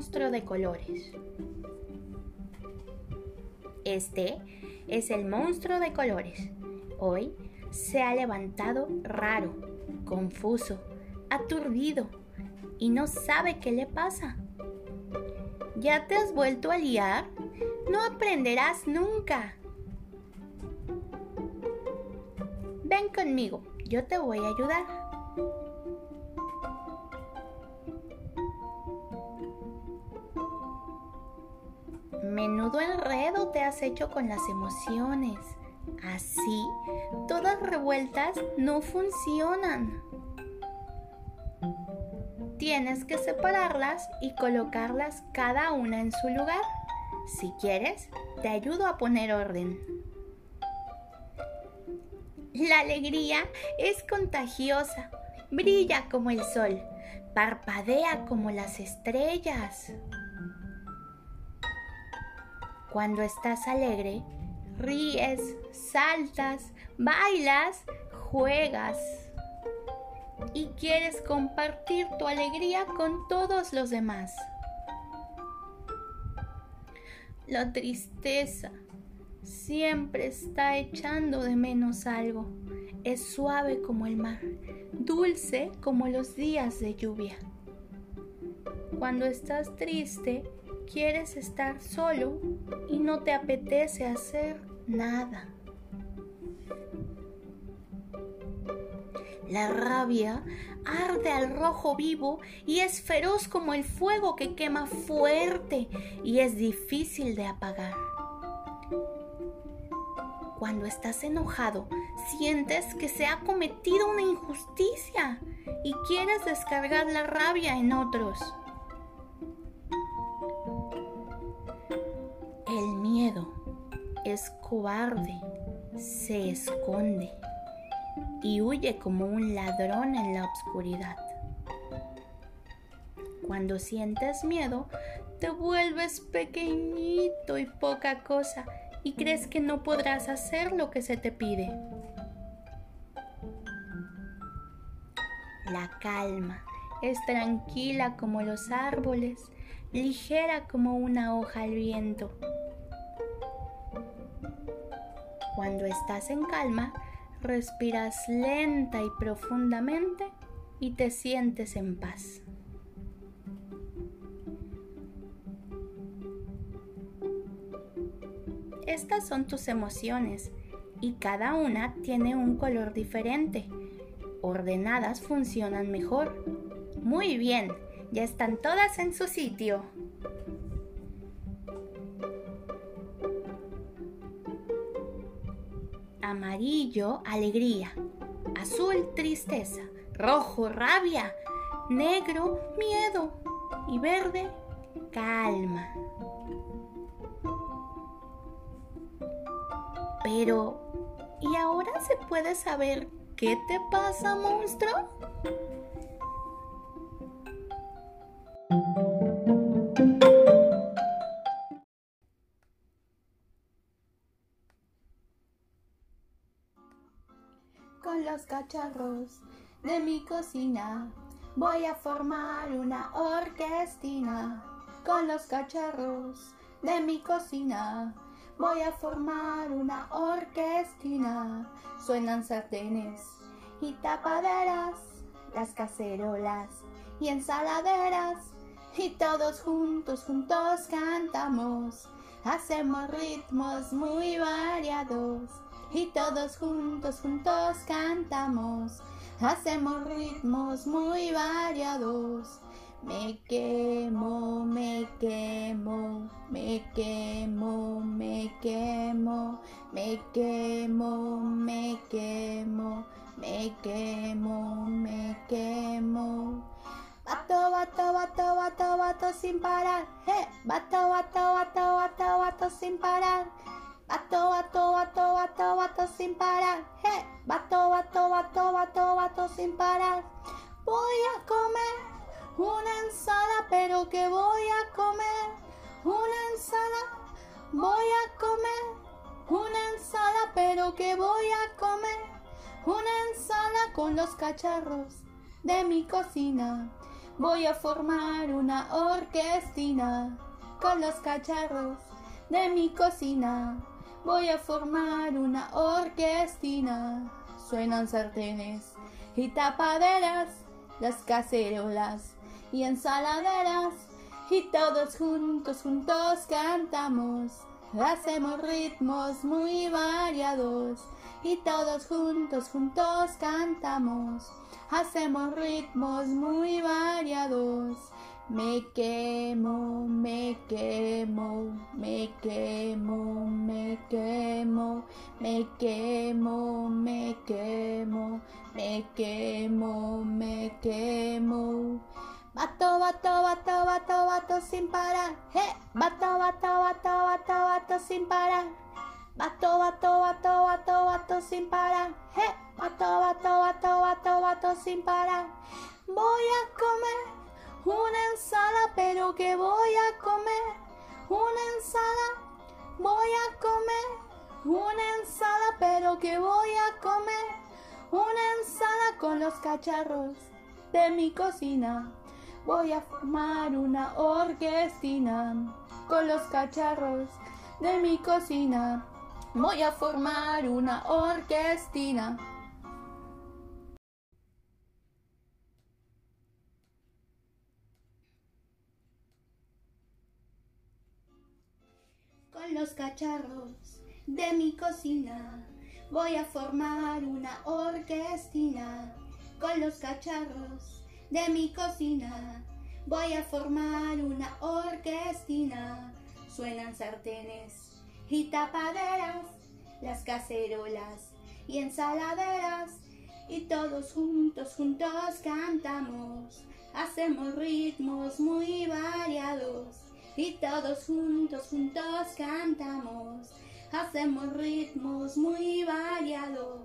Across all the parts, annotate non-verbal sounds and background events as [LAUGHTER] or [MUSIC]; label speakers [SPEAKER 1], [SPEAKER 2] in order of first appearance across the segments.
[SPEAKER 1] monstruo de colores. Este es el monstruo de colores. Hoy se ha levantado raro, confuso, aturdido y no sabe qué le pasa. ¿Ya te has vuelto a liar? No aprenderás nunca. Ven conmigo, yo te voy a ayudar. Te has hecho con las emociones. Así, todas revueltas no funcionan. Tienes que separarlas y colocarlas cada una en su lugar. Si quieres, te ayudo a poner orden. La alegría es contagiosa, brilla como el sol, parpadea como las estrellas. Cuando estás alegre, ríes, saltas, bailas, juegas y quieres compartir tu alegría con todos los demás. La tristeza siempre está echando de menos algo. Es suave como el mar, dulce como los días de lluvia. Cuando estás triste, quieres estar solo y no te apetece hacer nada. La rabia arde al rojo vivo y es feroz como el fuego que quema fuerte y es difícil de apagar. Cuando estás enojado, sientes que se ha cometido una injusticia y quieres descargar la rabia en otros. Miedo es cobarde, se esconde y huye como un ladrón en la oscuridad. Cuando sientes miedo, te vuelves pequeñito y poca cosa y crees que no podrás hacer lo que se te pide. La calma es tranquila como los árboles, ligera como una hoja al viento. Cuando estás en calma, respiras lenta y profundamente y te sientes en paz. Estas son tus emociones y cada una tiene un color diferente. Ordenadas funcionan mejor. Muy bien, ya están todas en su sitio. Amarillo, alegría, azul, tristeza, rojo, rabia, negro, miedo y verde, calma. Pero, ¿y ahora se puede saber qué te pasa, monstruo? Los cacharros de mi cocina. Voy a formar una orquestina con los cacharros de mi cocina. Voy a formar una orquestina. Suenan sartenes y tapaderas, las cacerolas y ensaladeras. Y todos juntos, juntos cantamos. Hacemos ritmos muy variados y todos juntos, juntos cantamos. Hacemos ritmos muy variados. Me quemo, me quemo, me quemo, me quemo, me quemo, me quemo, me quemo, me quemo. Bato, bato, bato, bato, bato sin parar. Eh, bato, bato, bato, bato, bato sin parar. Bato, bato, bato, bato, bato sin parar. Hey, bato, bato, bato, bato, bato sin parar. Voy a comer una ensalada, pero que voy a comer una ensalada. Voy a comer una ensalada, pero que voy a comer una ensalada con los cacharros de mi cocina. Voy a formar una orquestina con los cacharros de mi cocina. Voy a formar una orquestina. Suenan sartenes y tapaderas, las cacerolas y ensaladeras. Y todos juntos, juntos cantamos. Hacemos ritmos muy variados. Y todos juntos, juntos cantamos. Hacemos ritmos muy variados. Me quemo, me quemo, me quemo, me quemo, me quemo, me quemo, me quemo, me quemo. Bato, bato, bato, bato, bato sin parar. Hey, bato, bato, bato, bato, bato sin parar. Bato, bato, bato, bato, bato sin parar. Hey, bato, bato, bato, bato, bato sin parar. Voy a comer una ensalada, pero que voy a comer. Una ensalada, voy a comer. Una ensalada, pero que voy a comer. Una ensalada con los cacharros de mi cocina. Voy a formar una orquestina con los cacharros de mi cocina. Voy a formar una orquestina. Con los cacharros de mi cocina voy a formar una orquestina. Con los cacharros de mi cocina voy a formar una orquestina. Suenan sartenes y tapaderas, las cacerolas y ensaladeras. Y todos juntos, juntos cantamos, hacemos ritmos muy variados y todos juntos, juntos cantamos, hacemos ritmos muy variados.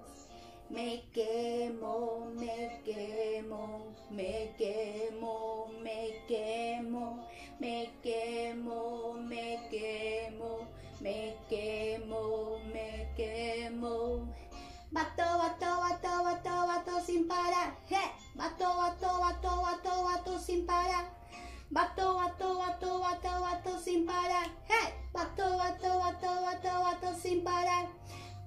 [SPEAKER 1] Me quemo, me quemo, me quemo, me quemo, me quemo, me quemo, me quemo, me quemo. Bato, bato, bato, bato, bato sin parar. Bato, bato, bato, bato, bato sin parar. Bato, bato, bato, bato, bato sin parar. Hey, bato, bato, bato, bato, bato sin parar.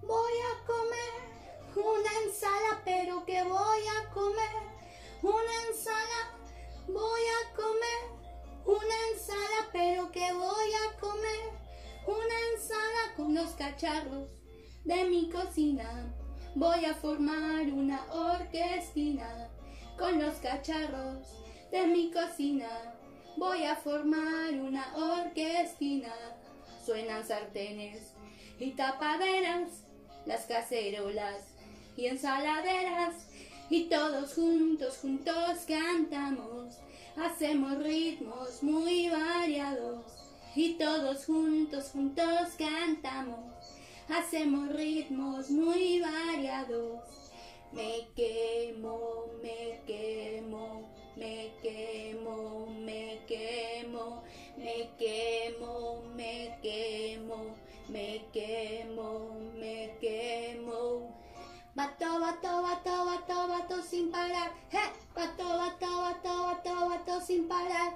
[SPEAKER 1] Voy a comer una ensalada, pero que voy a comer una ensalada. Voy a comer una ensalada, pero que voy a comer una ensalada con los cacharros de mi cocina. Voy a formar una orquestina con los cacharros de mi cocina. Voy a formar una orquestina. Suenan sartenes y tapaderas, las cacerolas y ensaladeras. Y todos juntos, juntos cantamos. Hacemos ritmos muy variados. Y todos juntos, juntos cantamos. Hacemos ritmos muy variados. Me quemo, me quemo, me quemo, me quemo, me quemo, me quemo, me quemo, me quemo. Bato, bato, bato, bato, bato sin parar. Bato, bato, bato, bato, bato sin parar.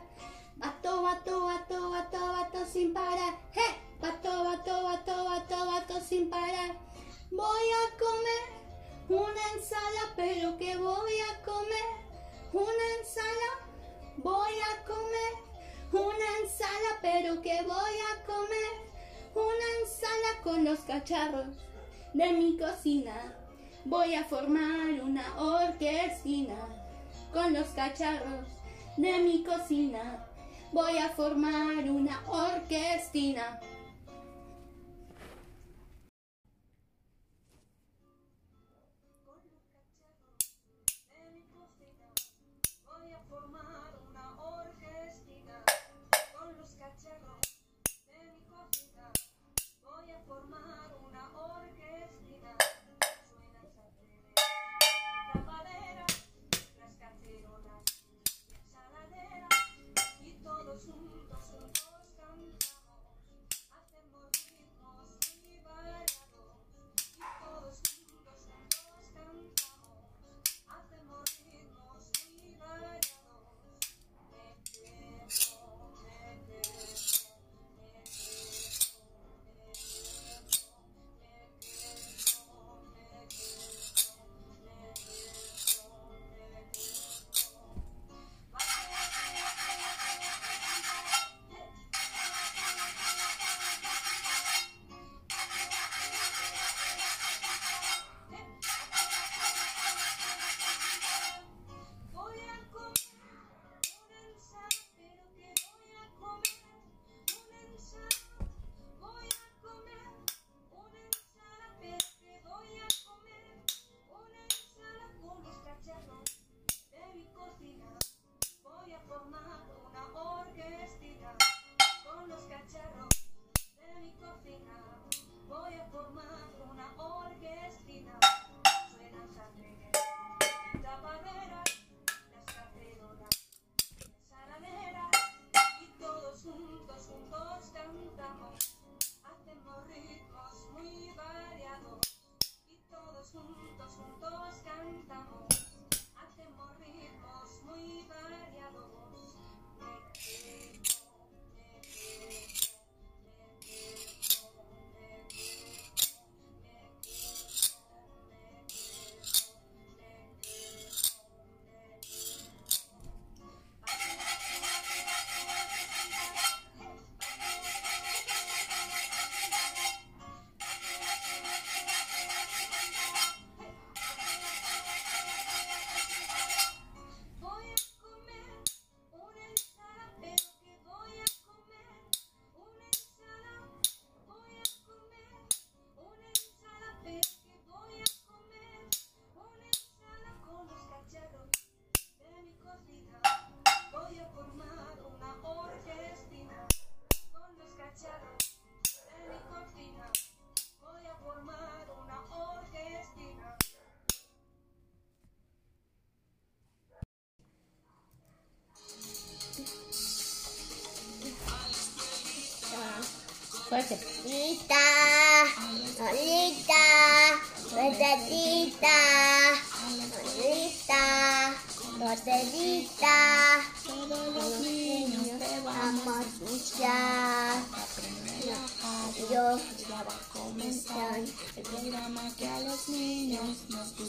[SPEAKER 1] Bato, bato, bato, bato, bato sin parar. Bato, bato, bato, bato, bato sin parar. Voy a comer una ensalada, pero que voy a comer una ensalada. Voy a comer una ensalada, pero que voy a comer una ensalada con los cacharros de mi cocina. Voy a formar una orquestina con los cacharros de mi cocina. Voy a formar una orquestina.
[SPEAKER 2] Fuerte.
[SPEAKER 3] Lita, Lolita,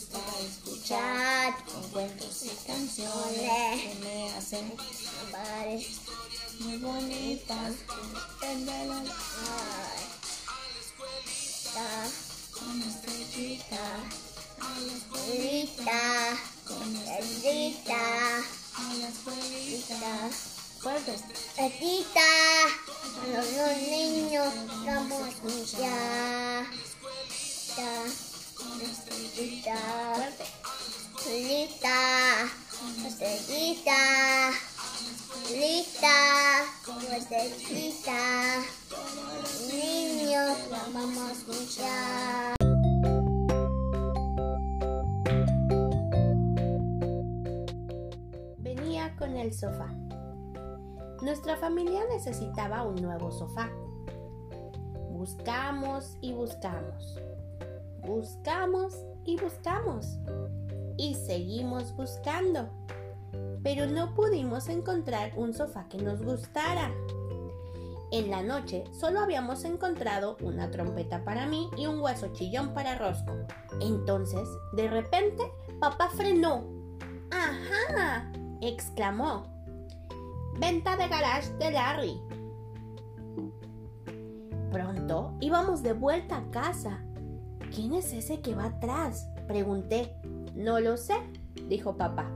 [SPEAKER 2] gusta escuchar. Con cuentos y canciones que me hacen
[SPEAKER 3] vale.
[SPEAKER 2] muy bonitas. Con estrellita. A la
[SPEAKER 3] Lita,
[SPEAKER 2] con
[SPEAKER 3] Lolita,
[SPEAKER 2] a la escuelita.
[SPEAKER 3] Lita.
[SPEAKER 2] Fuerte.
[SPEAKER 3] Gatita, a los, niños vamos a escuchar. Ta, Lita,
[SPEAKER 2] Fuerte.
[SPEAKER 3] Lita, Lita, Lita, Lita, niños vamos a escuchar.
[SPEAKER 2] Venía con el sofá. Nuestra familia necesitaba un nuevo sofá. Buscamos y buscamos. Buscamos y buscamos. Y seguimos buscando. Pero no pudimos encontrar un sofá que nos gustara. En la noche solo habíamos encontrado una trompeta para mí y un hueso chillón para Rosco. Entonces, de repente, papá frenó. ¡Ajá! exclamó. Venta de garage de Larry. Pronto íbamos de vuelta a casa. ¿Quién es ese que va atrás? Pregunté. No lo sé, dijo papá.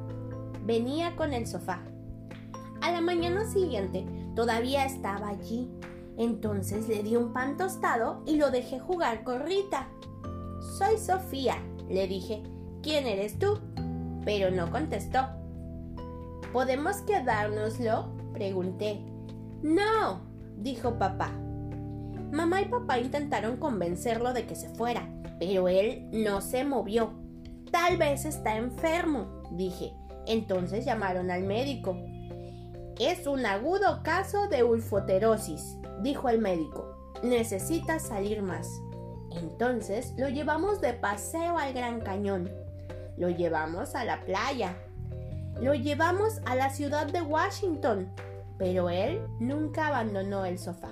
[SPEAKER 2] Venía con el sofá. A la mañana siguiente todavía estaba allí. Entonces le di un pan tostado y lo dejé jugar con Rita. Soy Sofía, le dije. ¿Quién eres tú? Pero no contestó. ¿Podemos quedárnoslo? Pregunté. No, dijo papá. Mamá y papá intentaron convencerlo de que se fuera, pero él no se movió. Tal vez está enfermo, dije. Entonces llamaron al médico. Es un agudo caso de ulfoterosis, dijo el médico. Necesita salir más. Entonces lo llevamos de paseo al Gran Cañón. Lo llevamos a la playa. Lo llevamos a la ciudad de Washington. Pero él nunca abandonó el sofá.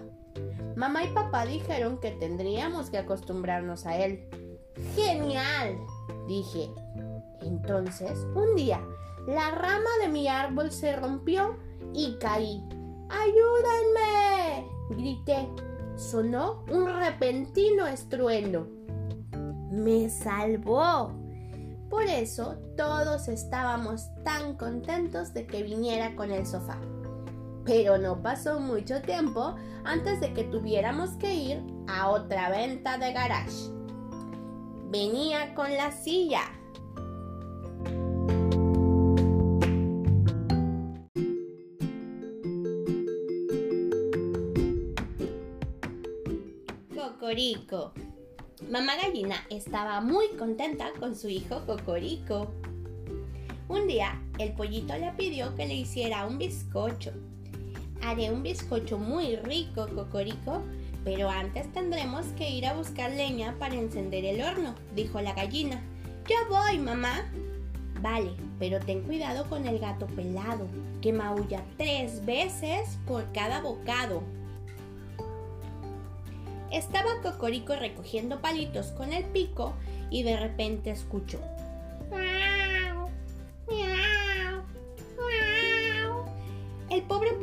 [SPEAKER 2] Mamá y papá dijeron que tendríamos que acostumbrarnos a él. ¡Genial! dije. Entonces, un día, la rama de mi árbol se rompió y caí. ¡Ayúdenme! grité. Sonó un repentino estruendo. Me salvó. Por eso todos estábamos tan contentos de que viniera con el sofá. Pero no pasó mucho tiempo antes de que tuviéramos que ir a otra venta de garage. Venía con la silla. Cocorico. Mamá gallina estaba muy contenta con su hijo Cocorico. Un día, el pollito le pidió que le hiciera un bizcocho. Haré un bizcocho muy rico, Cocorico, pero antes tendremos que ir a buscar leña para encender el horno, dijo la gallina. Ya voy, mamá. Vale, pero ten cuidado con el gato pelado, que maulla tres veces por cada bocado. Estaba Cocorico recogiendo palitos con el pico y de repente escuchó.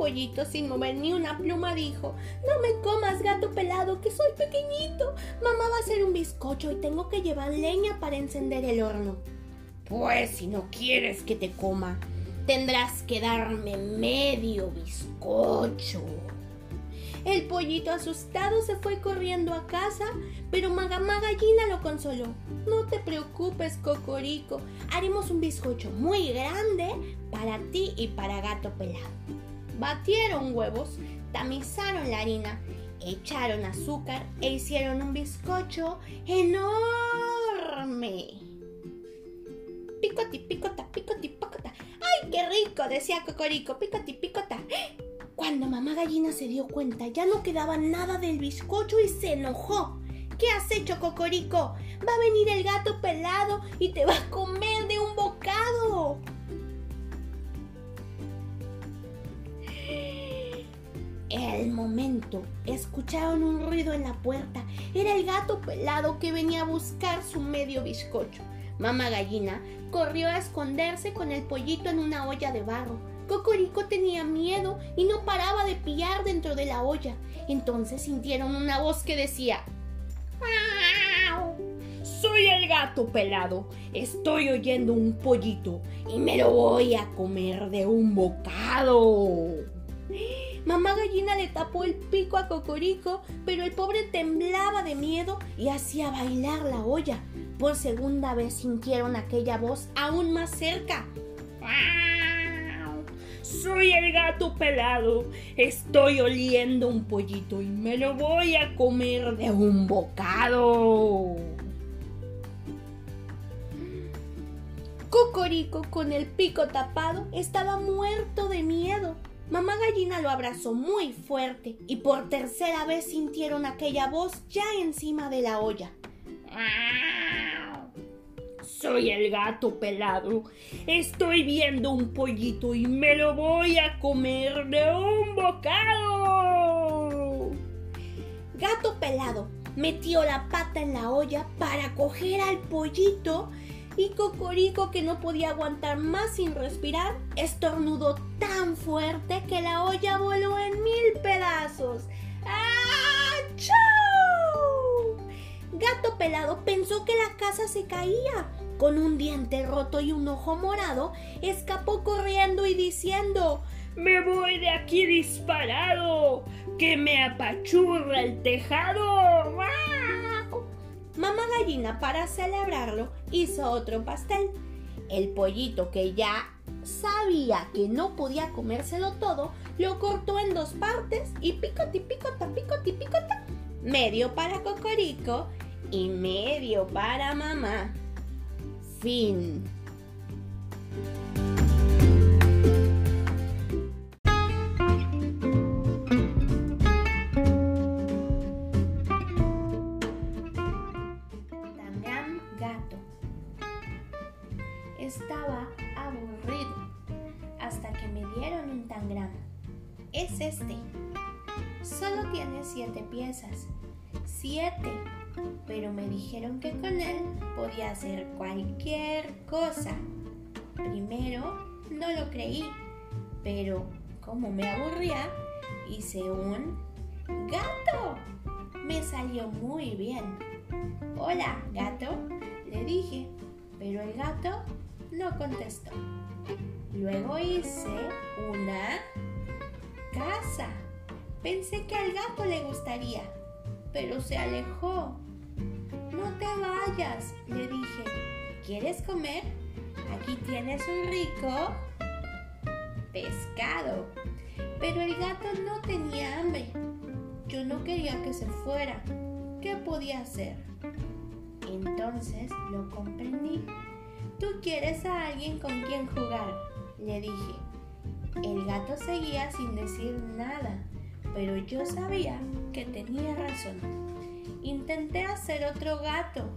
[SPEAKER 2] Pollito, sin mover ni una pluma, dijo, No me comas, gato pelado, que soy pequeñito. Mamá va a hacer un bizcocho y tengo que llevar leña para encender el horno. Pues si no quieres que te coma, tendrás que darme medio bizcocho. El pollito asustado se fue corriendo a casa, pero Magamá Gallina lo consoló. No te preocupes, Cocorico, haremos un bizcocho muy grande para ti y para Gato Pelado. Batieron huevos, tamizaron la harina, echaron azúcar e hicieron un bizcocho enorme. Picoti, picota, picoti, picota. ¡Ay, qué rico! decía Cocorico, picoti, picota. Cuando mamá gallina se dio cuenta, ya no quedaba nada del bizcocho y se enojó. ¿Qué has hecho, Cocorico? Va a venir el gato pelado y te va a comer de un bocado. El momento, escucharon un ruido en la puerta. Era el gato pelado que venía a buscar su medio bizcocho. Mamá gallina corrió a esconderse con el pollito en una olla de barro. Cocorico tenía miedo y no paraba de pillar dentro de la olla. Entonces sintieron una voz que decía: "Miau. Soy el gato pelado. Estoy oyendo un pollito y me lo voy a comer de un bocado. Mamá gallina le tapó el pico a Cocorico, pero el pobre temblaba de miedo y hacía bailar la olla. Por segunda vez sintieron aquella voz aún más cerca. "Miau. Soy el gato pelado. Estoy oliendo un pollito y me lo voy a comer de un bocado. Cocorico, con el pico tapado, estaba muerto de miedo. Mamá gallina lo abrazó muy fuerte y por tercera vez sintieron aquella voz ya encima de la olla. Soy el gato pelado. Estoy viendo un pollito y me lo voy a comer de un bocado. Gato pelado metió la pata en la olla para coger al pollito y Cocorico, que no podía aguantar más sin respirar, estornudó tan fuerte que la olla voló en mil pedazos. ¡Achú! Gato pelado pensó que la casa se caía. Con un diente roto y un ojo morado, escapó corriendo y diciendo Me voy de aquí disparado, que me apachurra el tejado. ¡Guau! Mamá gallina, para celebrarlo, hizo otro pastel. El pollito, que ya sabía que no podía comérselo todo, lo cortó en dos partes y picoti, picota, picoti, picota. Medio para Cocorico y medio para mamá. Fin. Hacer cualquier cosa. Primero no lo creí, pero como me aburría, hice un gato. Me salió muy bien. Hola, gato, le dije, pero el gato no contestó. Luego hice una casa. Pensé que al gato le gustaría, pero se alejó. No te vayas, le dije. ¿Quieres comer? Aquí tienes un rico pescado. Pero el gato no tenía hambre. Yo no quería que se fuera. qué podía hacer. Entonces lo comprendí. Tú quieres a alguien con quien jugar, le dije. El gato seguía sin decir nada, pero yo sabía que tenía razón. Intenté hacer otro gato.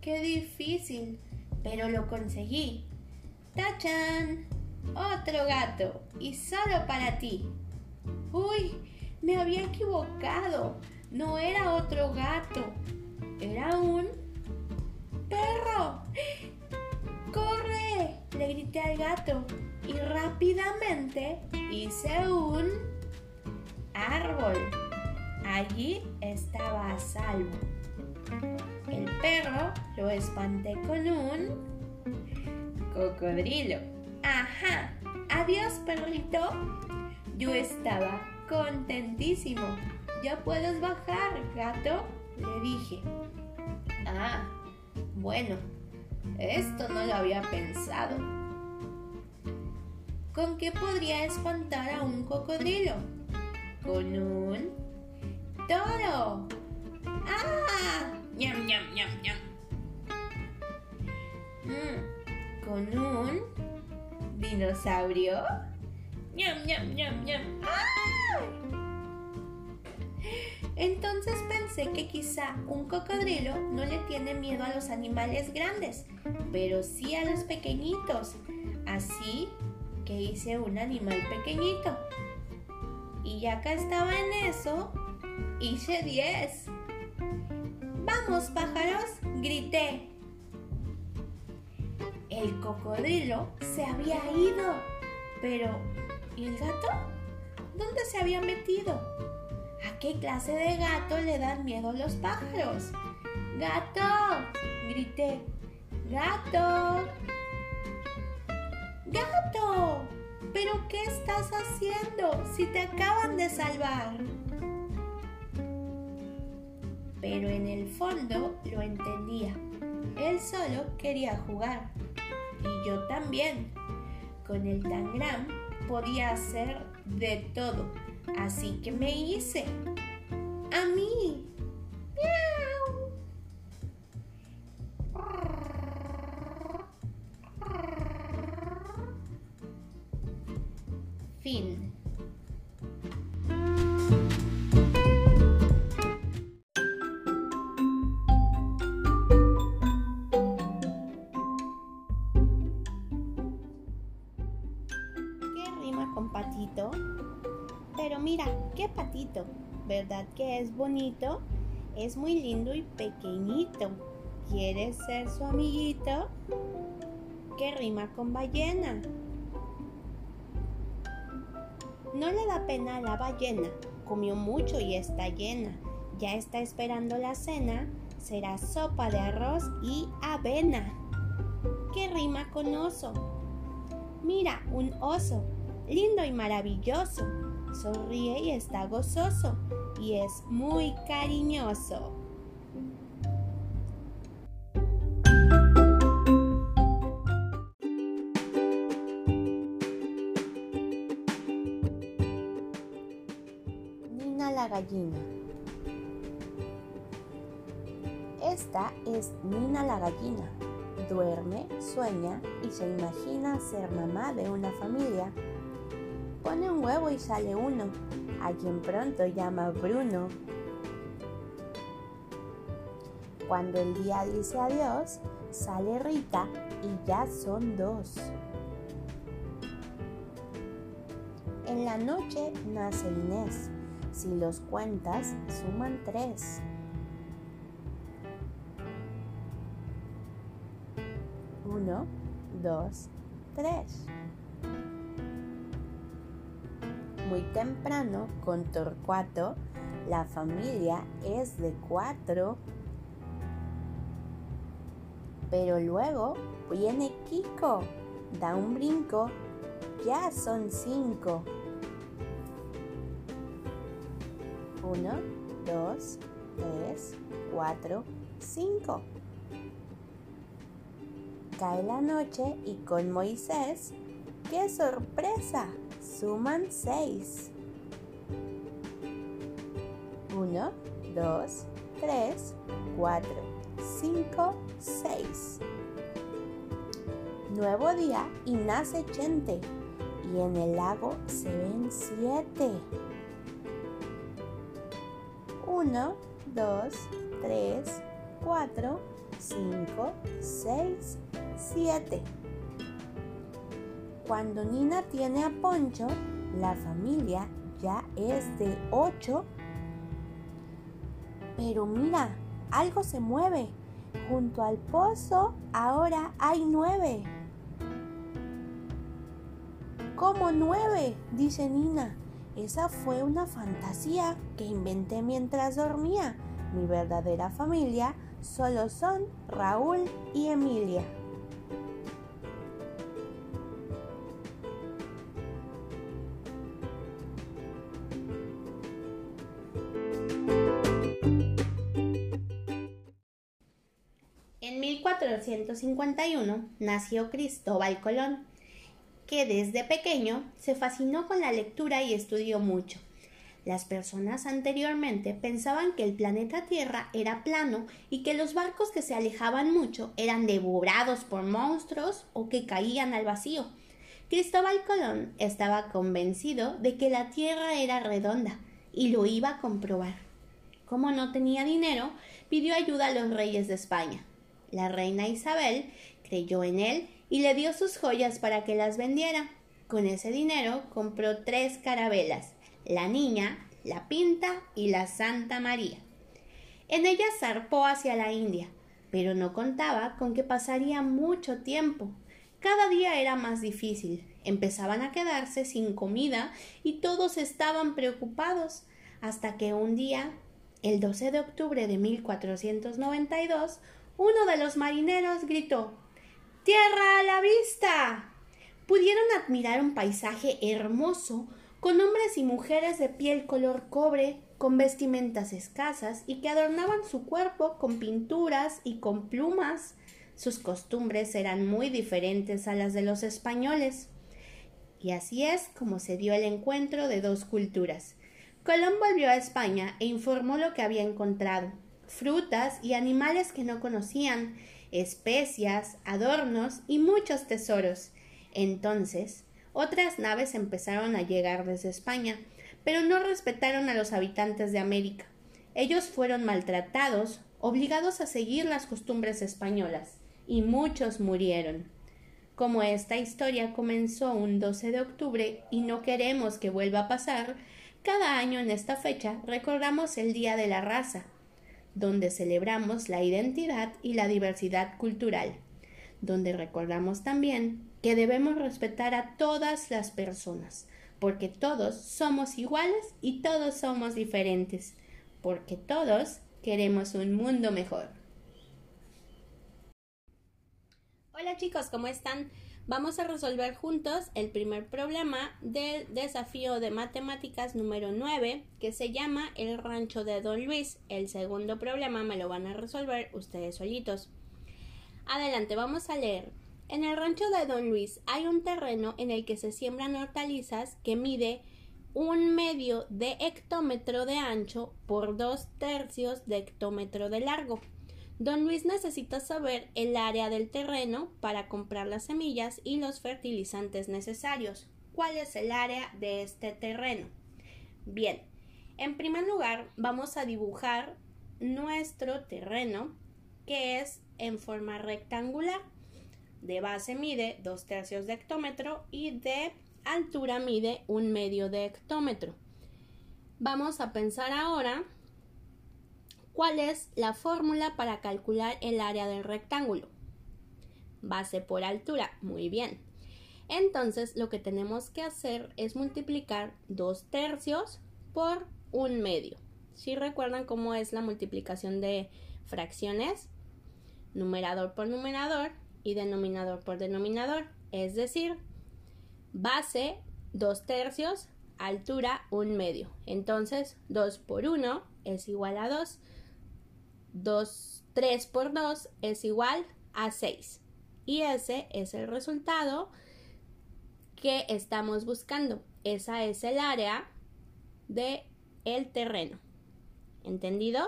[SPEAKER 2] Qué difícil, pero lo conseguí. ¡Tachan! Otro gato, y solo para ti. Uy, me había equivocado. No era otro gato. Era un perro. ¡Corre! Le grité al gato y rápidamente hice un árbol. Allí estaba a salvo. El perro lo espanté con un cocodrilo. Ajá. Adiós, perrito. Yo estaba contentísimo. Ya puedes bajar, gato, le dije. Ah, bueno, esto no lo había pensado. ¿Con qué podría espantar a un cocodrilo? Con un toro. ¡Ah! ¡Ñam, ñam, ñam, ñam! Mm, ¿Con un dinosaurio? ¡Ñam, ñam, ñam, ñam! ¡Ay! Entonces pensé que quizá un cocodrilo no le tiene miedo a los animales grandes, pero sí a los pequeñitos. Así que hice un animal pequeñito. Y ya que estaba en eso, hice 10. ¡Vamos, pájaros! grité. El cocodrilo se había ido. Pero, ¿y el gato? ¿Dónde se había metido? ¿A qué clase de gato le dan miedo los pájaros? ¡Gato! grité. ¡Gato! ¡Gato! ¿Pero qué estás haciendo si te acaban de salvar? Pero en el fondo lo entendía. Él solo quería jugar. Y yo también. Con el tangram podía hacer de todo. Así que me hice. A mí. Bonito? Es muy lindo y pequeñito. ¿Quieres ser su amiguito? ¿Qué rima con ballena? No le da pena a la ballena, comió mucho y está llena. Ya está esperando la cena, será sopa de arroz y avena. ¿Qué rima con oso? Mira, un oso, lindo y maravilloso. Sonríe y está gozoso y es muy cariñoso. Nina la gallina. Esta es Nina la gallina. Duerme, sueña y se imagina ser mamá de una familia. Pone un huevo y sale uno, a quien pronto llama Bruno. Cuando el día dice adiós, sale Rita y ya son dos. En la noche nace Inés. Si los cuentas, suman tres. Uno, dos, tres. Muy temprano, con Torcuato, la familia es de cuatro. Pero luego viene Kiko, da un brinco, ya son cinco. Uno, dos, tres, cuatro, cinco. Cae la noche y con Moisés, ¡qué sorpresa! Suman seis. Uno, dos,
[SPEAKER 1] 3, 4, 5, 6. Nuevo día y nace Chente. Y en el lago se ven siete. 1, 2, 3, 4, 5, 6, 7. Cuando Nina tiene a Poncho, la familia ya es de 8. Pero mira, algo se mueve. Junto al pozo ahora hay nueve. ¿Cómo nueve? dice Nina. Esa fue una fantasía que inventé mientras dormía. Mi verdadera familia solo son Raúl y Emilia. 1451 nació Cristóbal Colón, que desde pequeño se fascinó con la lectura y estudió mucho. Las personas anteriormente pensaban que el planeta Tierra era plano y que los barcos que se alejaban mucho eran devorados por monstruos o que caían al vacío. Cristóbal Colón estaba convencido de que la Tierra era redonda y lo iba a comprobar. Como no tenía dinero, pidió ayuda a los reyes de España. La reina Isabel creyó en él y le dio sus joyas para que las vendiera. Con ese dinero compró tres carabelas, la niña, la pinta y la Santa María. En ellas zarpó hacia la India, pero no contaba con que pasaría mucho tiempo. Cada día era más difícil. Empezaban a quedarse sin comida y todos estaban preocupados, hasta que un día, el 12 de octubre de 1492, uno de los marineros gritó ¡Tierra a la vista! Pudieron admirar un paisaje hermoso con hombres y mujeres de piel color cobre, con vestimentas escasas y que adornaban su cuerpo con pinturas y con plumas. Sus costumbres eran muy diferentes a las de los españoles. Y así es como se dio el encuentro de dos culturas. Colón volvió a España e informó lo que había encontrado frutas y animales que no conocían, especias, adornos y muchos tesoros. Entonces, otras naves empezaron a llegar desde España, pero no respetaron a los habitantes de América. Ellos fueron maltratados, obligados a seguir las costumbres españolas, y muchos murieron. Como esta historia comenzó un 12 de octubre y no queremos que vuelva a pasar, cada año en esta fecha recordamos el Día de la Raza, donde celebramos la identidad y la diversidad cultural, donde recordamos también que debemos respetar a todas las personas, porque todos somos iguales y todos somos diferentes, porque todos queremos un mundo mejor. Hola chicos, ¿cómo están? Vamos a resolver juntos el primer problema del desafío de matemáticas número 9 que se llama el rancho de Don Luis. El segundo problema me lo van a resolver ustedes solitos. Adelante, vamos a leer. En el rancho de Don Luis hay un terreno en el que se siembran hortalizas que mide un medio de hectómetro de ancho por dos tercios de hectómetro de largo. Don Luis necesita saber el área del terreno para comprar las semillas y los fertilizantes necesarios. ¿Cuál es el área de este terreno? Bien, en primer lugar vamos a dibujar nuestro terreno que es en forma rectangular. De base mide dos tercios de hectómetro y de altura mide un medio de hectómetro. Vamos a pensar ahora ¿Cuál es la fórmula para calcular el área del rectángulo? Base por altura. Muy bien. Entonces lo que tenemos que hacer es multiplicar dos tercios por un medio. Si recuerdan cómo es la multiplicación de fracciones, numerador por numerador y denominador por denominador. Es decir, base dos tercios, altura un medio. Entonces 2 por 1 es igual a 2. 2, 3 por 2 es igual a 6. Y ese es el resultado que estamos buscando. Esa es el área de terreno. ¿Entendido?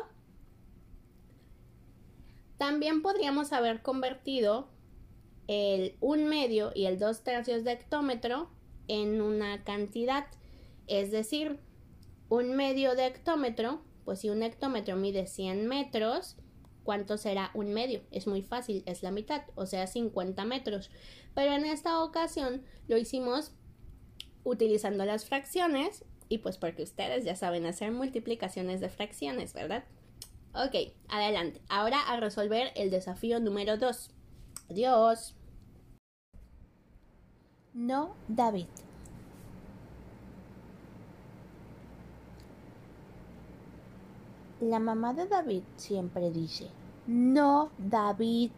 [SPEAKER 2] También podríamos haber convertido el un medio y el dos tercios de hectómetro en una cantidad. Es decir, un medio de hectómetro, pues si un hectómetro mide 100 metros, ¿cuánto será un medio? Es muy fácil, es la mitad, o sea, 50 metros. Pero en esta ocasión lo hicimos utilizando las fracciones y pues porque ustedes ya saben hacer multiplicaciones de fracciones, ¿verdad? Ok, adelante. Ahora a resolver el desafío número 2. Adiós.
[SPEAKER 1] No, David. La mamá de David siempre dice, no, David.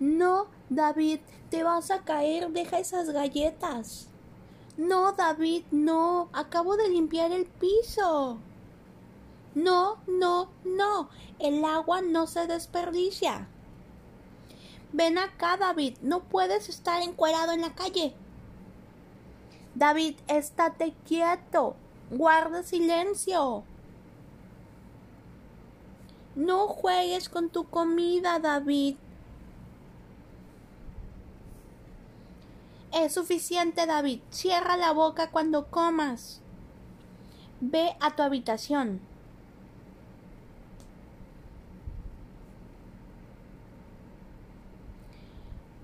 [SPEAKER 1] No, David, te vas a caer, deja esas galletas. No, David, no, acabo de limpiar el piso. No, no, no, el agua no se desperdicia. Ven acá, David, no puedes estar encuerado en la calle. David, estate quieto, guarda silencio. No juegues con tu comida, David. Es suficiente, David. Cierra la boca cuando comas. Ve a tu habitación.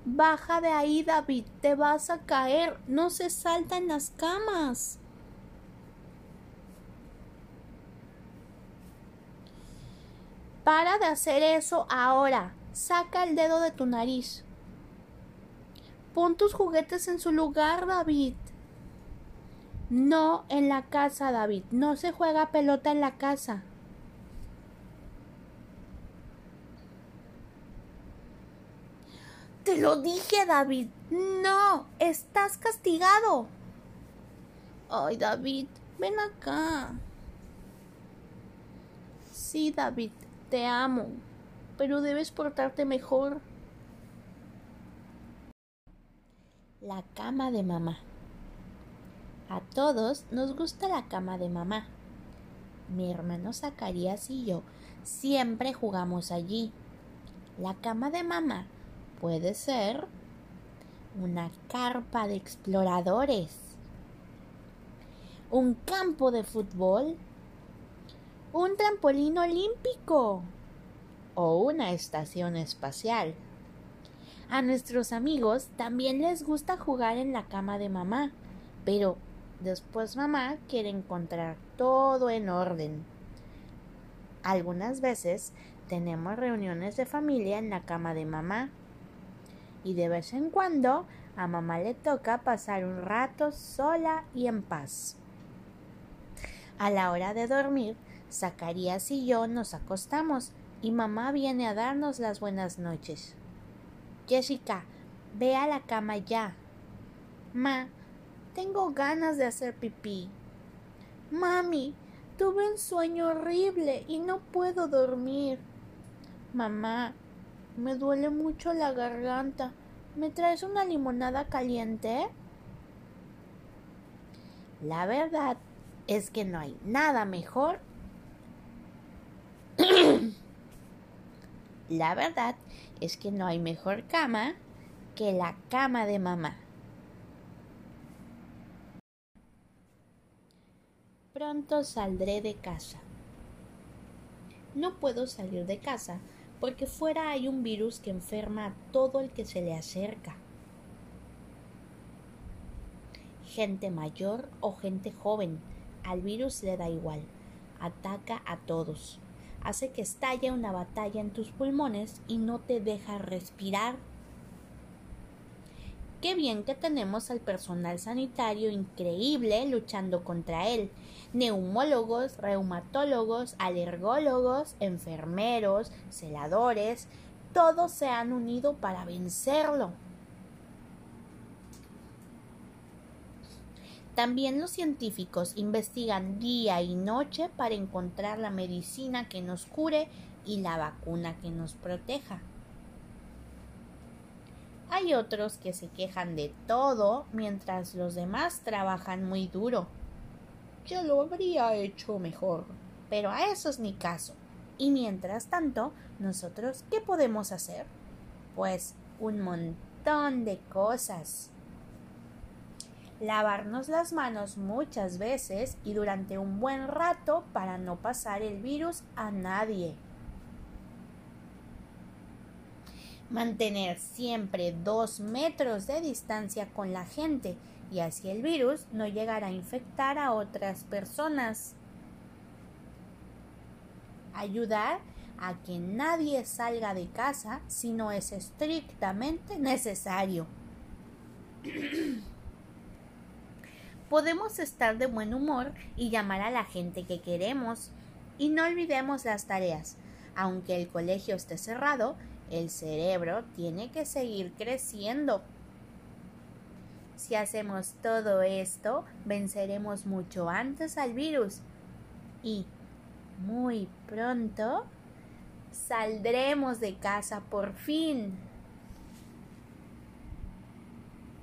[SPEAKER 1] Baja de ahí, David. Te vas a caer. No se salta en las camas. Para de hacer eso ahora. Saca el dedo de tu nariz. Pon tus juguetes en su lugar, David. No en la casa, David. No se juega pelota en la casa. Te lo dije, David. No, estás castigado. Ay, David, ven acá. Sí, David, te amo, pero debes portarte mejor. La cama de mamá. A todos nos gusta la cama de mamá. Mi hermano Zacarías y yo siempre jugamos allí. La cama de mamá puede ser una carpa de exploradores, un campo de fútbol, un trampolín olímpico o una estación espacial. A nuestros amigos también les gusta jugar en la cama de mamá, pero después mamá quiere encontrar todo en orden. Algunas veces tenemos reuniones de familia en la cama de mamá y de vez en cuando a mamá le toca pasar un rato sola y en paz. A la hora de dormir, Zacarías y yo nos acostamos y mamá viene a darnos las buenas noches. Jessica, ve a la cama ya. Ma, tengo ganas de hacer pipí. Mami, tuve un sueño horrible y no puedo dormir. Mamá, me duele mucho la garganta. ¿Me traes una limonada caliente? La verdad es que no hay nada mejor. La verdad es que no hay mejor cama que la cama de mamá. Pronto saldré de casa. No puedo salir de casa porque fuera hay un virus que enferma a todo el que se le acerca. Gente mayor o gente joven, al virus le da igual, ataca a todos, hace que estalle una batalla en tus pulmones y no te deja respirar. Qué bien que tenemos al personal sanitario increíble luchando contra él. Neumólogos, reumatólogos, alergólogos, enfermeros, celadores, todos se han unido para vencerlo. También los científicos investigan día y noche para encontrar la medicina que nos cure y la vacuna que nos proteja. Hay otros que se quejan de todo mientras los demás trabajan muy duro. Yo lo habría hecho mejor, pero a eso es mi caso. Y mientras tanto, nosotros, ¿qué podemos hacer? Pues un montón de cosas. Lavarnos las manos muchas veces y durante un buen rato para no pasar el virus a nadie. Mantener siempre dos metros de distancia con la gente y así el virus no llegará a infectar a otras personas. Ayudar a que nadie salga de casa si no es estrictamente necesario. [CLEARS THROAT] Podemos estar de buen humor y llamar a la gente que queremos. Y no olvidemos las tareas. Aunque el colegio esté cerrado, el cerebro tiene que seguir creciendo. Si hacemos todo esto, venceremos mucho antes al virus y muy pronto saldremos de casa por fin.